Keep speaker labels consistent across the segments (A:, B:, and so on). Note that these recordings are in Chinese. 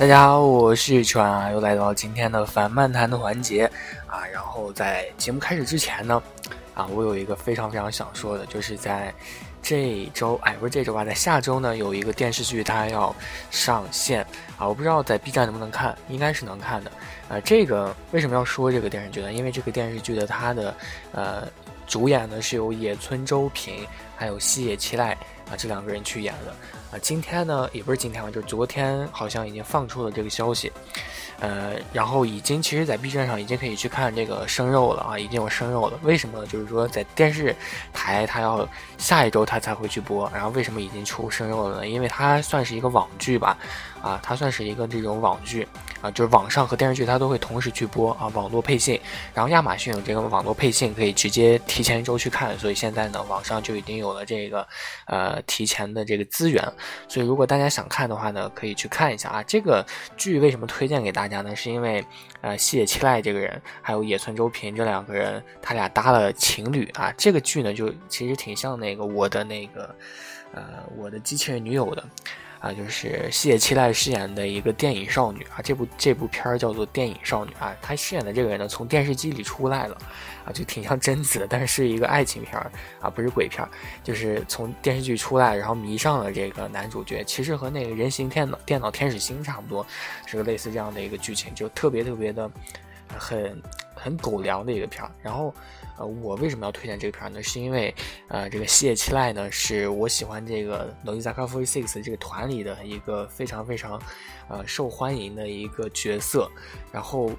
A: 大家好，我是川啊，又来到今天的反漫谈的环节啊。然后在节目开始之前呢，啊，我有一个非常非常想说的，就是在这周，哎，不是这周吧，在下周呢，有一个电视剧它要上线啊，我不知道在 B 站能不能看，应该是能看的啊。这个为什么要说这个电视剧呢？因为这个电视剧的它的呃主演呢是由野村周平还有西野七濑啊这两个人去演了。啊，今天呢也不是今天吧，就是昨天好像已经放出了这个消息，呃，然后已经其实，在 B 站上已经可以去看这个生肉了啊，已经有生肉了。为什么？就是说在电视台它要下一周它才会去播，然后为什么已经出生肉了呢？因为它算是一个网剧吧，啊，它算是一个这种网剧啊，就是网上和电视剧它都会同时去播啊，网络配信。然后亚马逊有这个网络配信，可以直接提前一周去看，所以现在呢，网上就已经有了这个呃提前的这个资源。所以，如果大家想看的话呢，可以去看一下啊。这个剧为什么推荐给大家呢？是因为，呃，西野七濑这个人，还有野村周平这两个人，他俩搭了情侣啊。这个剧呢，就其实挺像那个我的那个，呃，我的机器人女友的。啊，就是西野七濑饰演的一个电影少女啊，这部这部片儿叫做《电影少女》啊，她饰演的这个人呢，从电视机里出来了，啊，就挺像贞子的，但是是一个爱情片儿啊，不是鬼片儿，就是从电视剧出来，然后迷上了这个男主角，其实和那个人形电脑电脑天使星差不多，是个类似这样的一个剧情，就特别特别的很很狗粮的一个片儿，然后。呃，我为什么要推荐这个片儿呢？是因为，呃，这个西野七濑呢，是我喜欢这个 n o z a k a f o r Six 这个团里的一个非常非常，呃，受欢迎的一个角色。然后，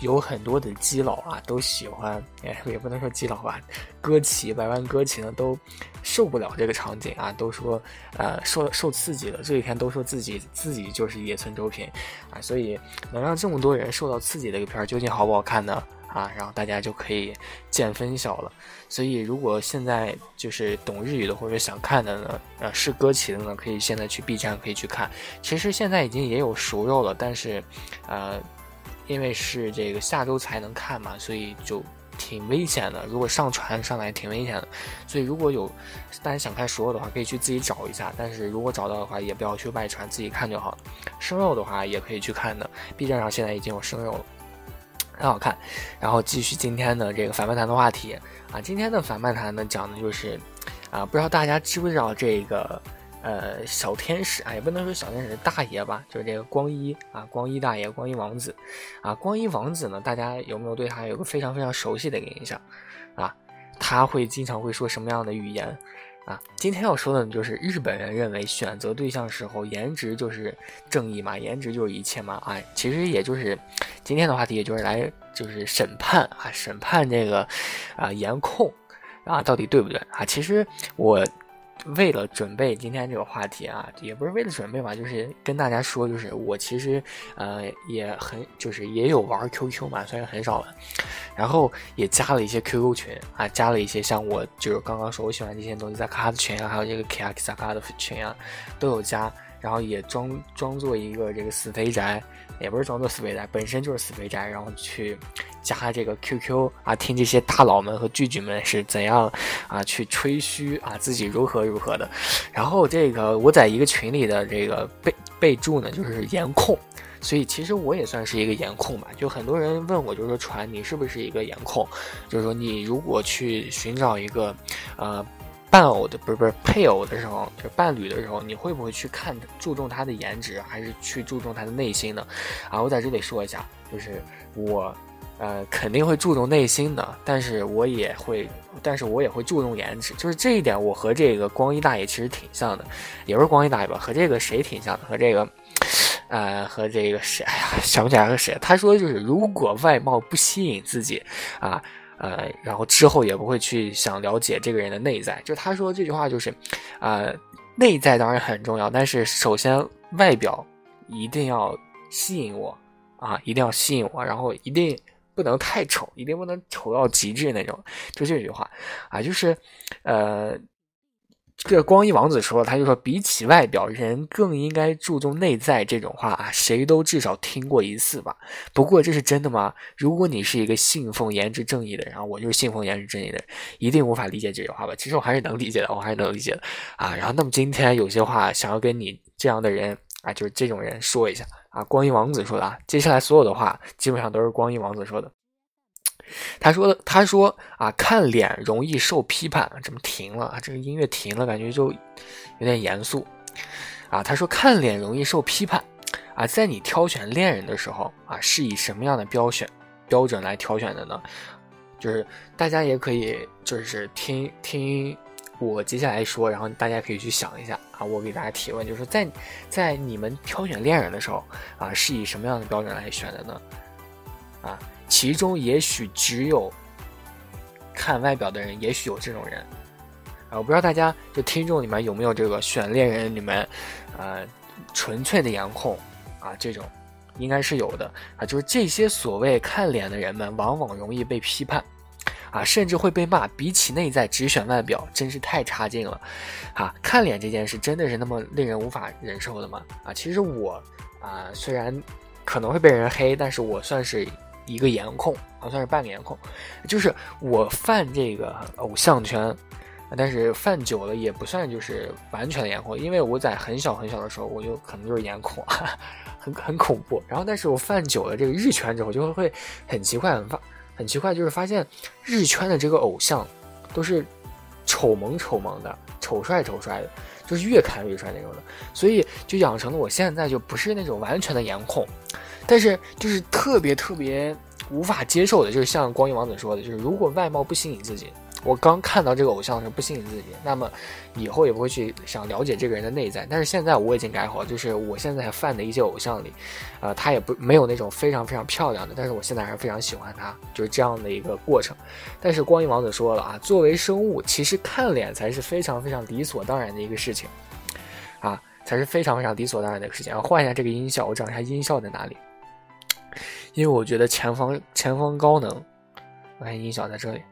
A: 有很多的基佬啊，都喜欢，哎，也不能说基佬吧，歌旗百万歌旗呢，都受不了这个场景啊，都说，呃，受受刺激了。这几天都说自己自己就是野村周平，啊，所以能让这么多人受到刺激的一个片儿，究竟好不好看呢？啊，然后大家就可以见分晓了。所以，如果现在就是懂日语的或者想看的呢，呃，是歌起的呢，可以现在去 B 站可以去看。其实现在已经也有熟肉了，但是，呃，因为是这个下周才能看嘛，所以就挺危险的。如果上传上来挺危险的，所以如果有大家想看熟肉的话，可以去自己找一下。但是如果找到的话，也不要去外传，自己看就好。生肉的话也可以去看的，B 站上现在已经有生肉了。很好看，然后继续今天的这个反漫谈的话题啊，今天的反漫谈呢讲的就是，啊，不知道大家知不知道这个呃小天使啊，也不能说小天使大爷吧，就是这个光一啊，光一大爷，光一王子啊，光一王子呢，大家有没有对他有个非常非常熟悉的一个印象啊？他会经常会说什么样的语言？啊，今天要说的呢就是日本人认为选择对象时候，颜值就是正义嘛，颜值就是一切嘛。哎，其实也就是今天的话题，也就是来就是审判啊，审判这个啊颜控啊到底对不对啊？其实我。为了准备今天这个话题啊，也不是为了准备吧，就是跟大家说，就是我其实呃也很就是也有玩 QQ 嘛，虽然很少了，然后也加了一些 QQ 群啊，加了一些像我就是刚刚说我喜欢这些东西在卡的群啊，还有这个 K X 卡的群啊，都有加，然后也装装作一个这个死肥宅。也不是装作死肥宅，本身就是死肥宅，然后去加这个 QQ 啊，听这些大佬们和巨巨们是怎样啊去吹嘘啊自己如何如何的。然后这个我在一个群里的这个备备注呢，就是颜控，所以其实我也算是一个颜控吧。就很多人问我，就是说传你是不是一个颜控？就是说你如果去寻找一个呃。伴偶的不是不是配偶的时候，就是伴侣的时候，你会不会去看注重他的颜值，还是去注重他的内心呢？啊，我在这里说一下，就是我，呃，肯定会注重内心的，但是我也会，但是我也会注重颜值，就是这一点，我和这个光一大爷其实挺像的，也不是光一大爷吧，和这个谁挺像的，和这个，呃，和这个谁，哎呀，想不起来和谁，他说就是如果外貌不吸引自己，啊。呃，然后之后也不会去想了解这个人的内在。就他说这句话就是，呃，内在当然很重要，但是首先外表一定要吸引我啊，一定要吸引我，然后一定不能太丑，一定不能丑到极致那种。就这句话啊，就是呃。这个光一王子说，他就说，比起外表，人更应该注重内在。这种话啊，谁都至少听过一次吧。不过这是真的吗？如果你是一个信奉颜值正义的人，然后我就是信奉颜值正义的人，一定无法理解这句话吧？其实我还是能理解的，我还是能理解的啊。然后，那么今天有些话想要跟你这样的人啊，就是这种人说一下啊。光阴王子说的啊，接下来所有的话基本上都是光阴王子说的。他说的，他说啊，看脸容易受批判，怎么停了？这个音乐停了，感觉就有点严肃啊。他说看脸容易受批判啊，在你挑选恋人的时候啊，是以什么样的标选标准来挑选的呢？就是大家也可以就是听听我接下来说，然后大家可以去想一下啊。我给大家提问，就是在在你们挑选恋人的时候啊，是以什么样的标准来选的呢？啊？其中也许只有看外表的人，也许有这种人啊，我不知道大家就听众里面有没有这个选恋人里面，呃，纯粹的颜控啊，这种应该是有的啊。就是这些所谓看脸的人们，往往容易被批判啊，甚至会被骂。比起内在，只选外表，真是太差劲了啊！看脸这件事真的是那么令人无法忍受的吗？啊，其实我啊，虽然可能会被人黑，但是我算是。一个颜控，啊，算是半个颜控，就是我犯这个偶像圈，但是犯久了也不算就是完全颜控，因为我在很小很小的时候我就可能就是颜控，很很恐怖。然后，但是我犯久了这个日圈之后，就会会很奇怪，很发很奇怪，就是发现日圈的这个偶像都是丑萌丑萌的，丑帅丑帅的，就是越看越帅那种的，所以就养成了我现在就不是那种完全的颜控。但是就是特别特别无法接受的，就是像光阴王子说的，就是如果外貌不吸引自己，我刚看到这个偶像的时候不吸引自己，那么以后也不会去想了解这个人的内在。但是现在我已经改好，就是我现在犯的一些偶像里，呃，他也不没有那种非常非常漂亮的，但是我现在还是非常喜欢他，就是这样的一个过程。但是光阴王子说了啊，作为生物，其实看脸才是非常非常理所当然的一个事情，啊，才是非常非常理所当然的一个事情。换一下这个音效，我找一下音效在哪里。因为我觉得前方前方高能，我看音响在这里，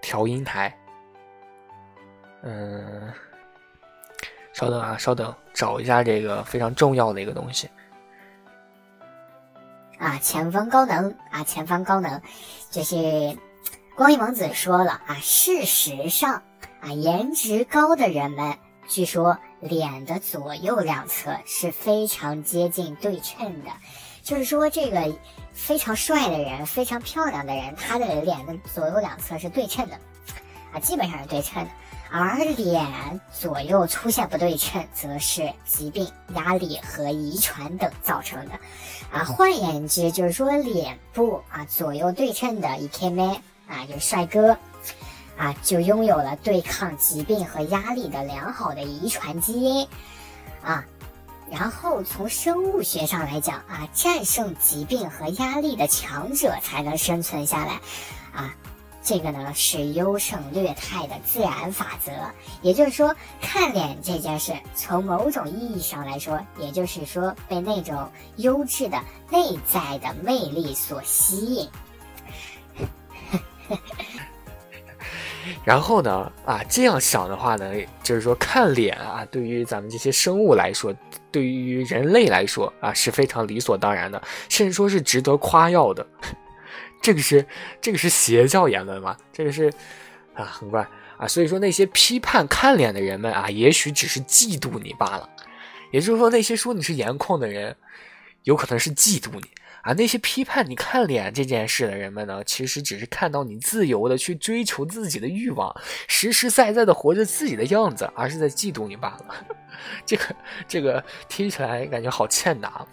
A: 调音台，嗯，稍等啊，稍等，找一下这个非常重要的一个东西。
B: 啊，前方高能啊，前方高能，就是光阴王子说了啊，事实上啊，颜值高的人们，据说脸的左右两侧是非常接近对称的。就是说，这个非常帅的人、非常漂亮的人，他的脸的左右两侧是对称的，啊，基本上是对称的。而脸左右出现不对称，则是疾病、压力和遗传等造成的。啊，换言之，就是说脸部啊左右对称的 E K man 啊，就是帅哥，啊，就拥有了对抗疾病和压力的良好的遗传基因，啊。然后从生物学上来讲啊，战胜疾病和压力的强者才能生存下来，啊，这个呢是优胜劣汰的自然法则。也就是说，看脸这件事，从某种意义上来说，也就是说被那种优质的内在的魅力所吸引。
A: 然后呢，啊，这样想的话呢，就是说看脸啊，对于咱们这些生物来说，对于人类来说啊，是非常理所当然的，甚至说是值得夸耀的。这个是这个是邪教言论吗？这个是啊，很怪啊。所以说那些批判看脸的人们啊，也许只是嫉妒你罢了。也就是说，那些说你是颜控的人，有可能是嫉妒你。啊，那些批判你看脸这件事的人们呢，其实只是看到你自由的去追求自己的欲望，实实在在的活着自己的样子，而是在嫉妒你罢了。这个这个听起来感觉好欠打。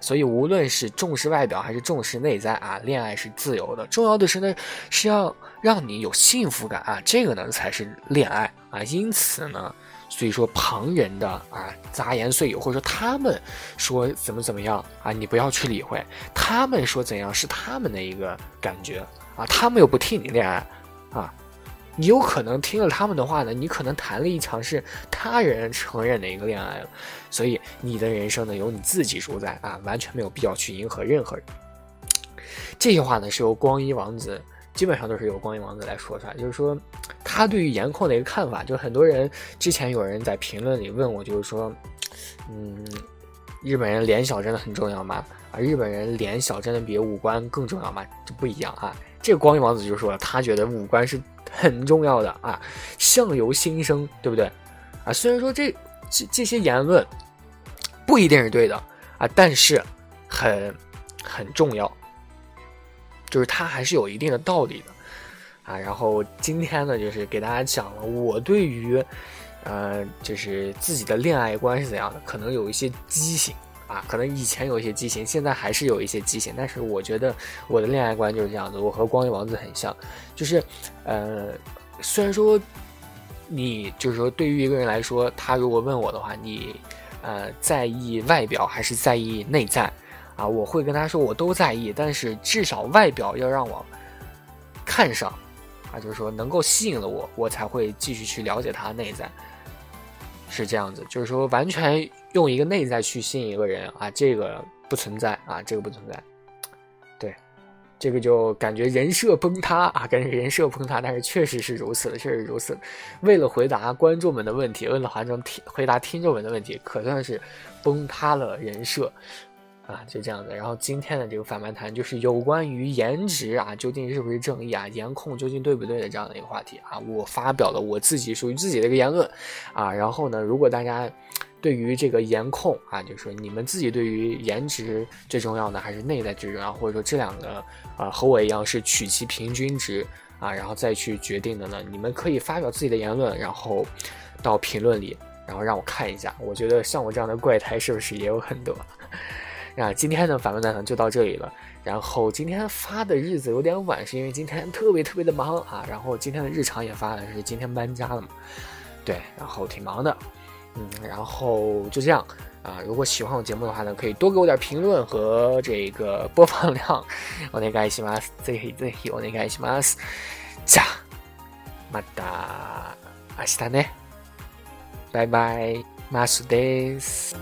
A: 所以无论是重视外表还是重视内在啊，恋爱是自由的，重要的是呢是要让你有幸福感啊，这个呢才是恋爱啊。因此呢。所以说，旁人的啊杂言碎语，或者说他们说怎么怎么样啊，你不要去理会。他们说怎样是他们的一个感觉啊，他们又不替你恋爱啊，你有可能听了他们的话呢，你可能谈了一场是他人承认的一个恋爱了。所以你的人生呢，由你自己主宰啊，完全没有必要去迎合任何人。这些话呢，是由光一王子。基本上都是由光影王子来说出来，就是说，他对于颜控的一个看法，就很多人之前有人在评论里问我，就是说，嗯，日本人脸小真的很重要吗？啊，日本人脸小真的比五官更重要吗？这不一样啊。这个光影王子就说，他觉得五官是很重要的啊，相由心生，对不对？啊，虽然说这这这些言论不一定是对的啊，但是很很重要，就是它还是有一定的道理的啊。然后今天呢，就是给大家讲了我对于呃，就是自己的恋爱观是怎样的，可能有一些畸形。啊，可能以前有一些畸形，现在还是有一些畸形，但是我觉得我的恋爱观就是这样子，我和光影王子很像，就是，呃，虽然说你就是说对于一个人来说，他如果问我的话，你呃在意外表还是在意内在啊？我会跟他说我都在意，但是至少外表要让我看上啊，就是说能够吸引了我，我才会继续去了解他内在。是这样子，就是说完全用一个内在去吸引一个人啊，这个不存在啊，这个不存在。对，这个就感觉人设崩塌啊，感觉人设崩塌，但是确实是如此的，确实如此。为了回答观众们的问题，为了还能听回答听众们的问题，可算是崩塌了人设。啊，就这样子。然后今天的这个反漫谈就是有关于颜值啊，究竟是不是正义啊？颜控究竟对不对的这样的一个话题啊。我发表了我自己属于自己的一个言论啊。然后呢，如果大家对于这个颜控啊，就是说你们自己对于颜值最重要的还是内在最重要，或者说这两个啊和我一样是取其平均值啊，然后再去决定的呢？你们可以发表自己的言论，然后到评论里，然后让我看一下。我觉得像我这样的怪胎是不是也有很多？那今天的反问蛋疼就到这里了。然后今天发的日子有点晚，是因为今天特别特别的忙啊。然后今天的日常也发了，是今天搬家了嘛？对，然后挺忙的。嗯，然后就这样啊。如果喜欢我节目的话呢，可以多给我点评论和这个播放量。お願いします。ぜひぜひお願いします。じゃ、また明日ね。バイバイ。マスです。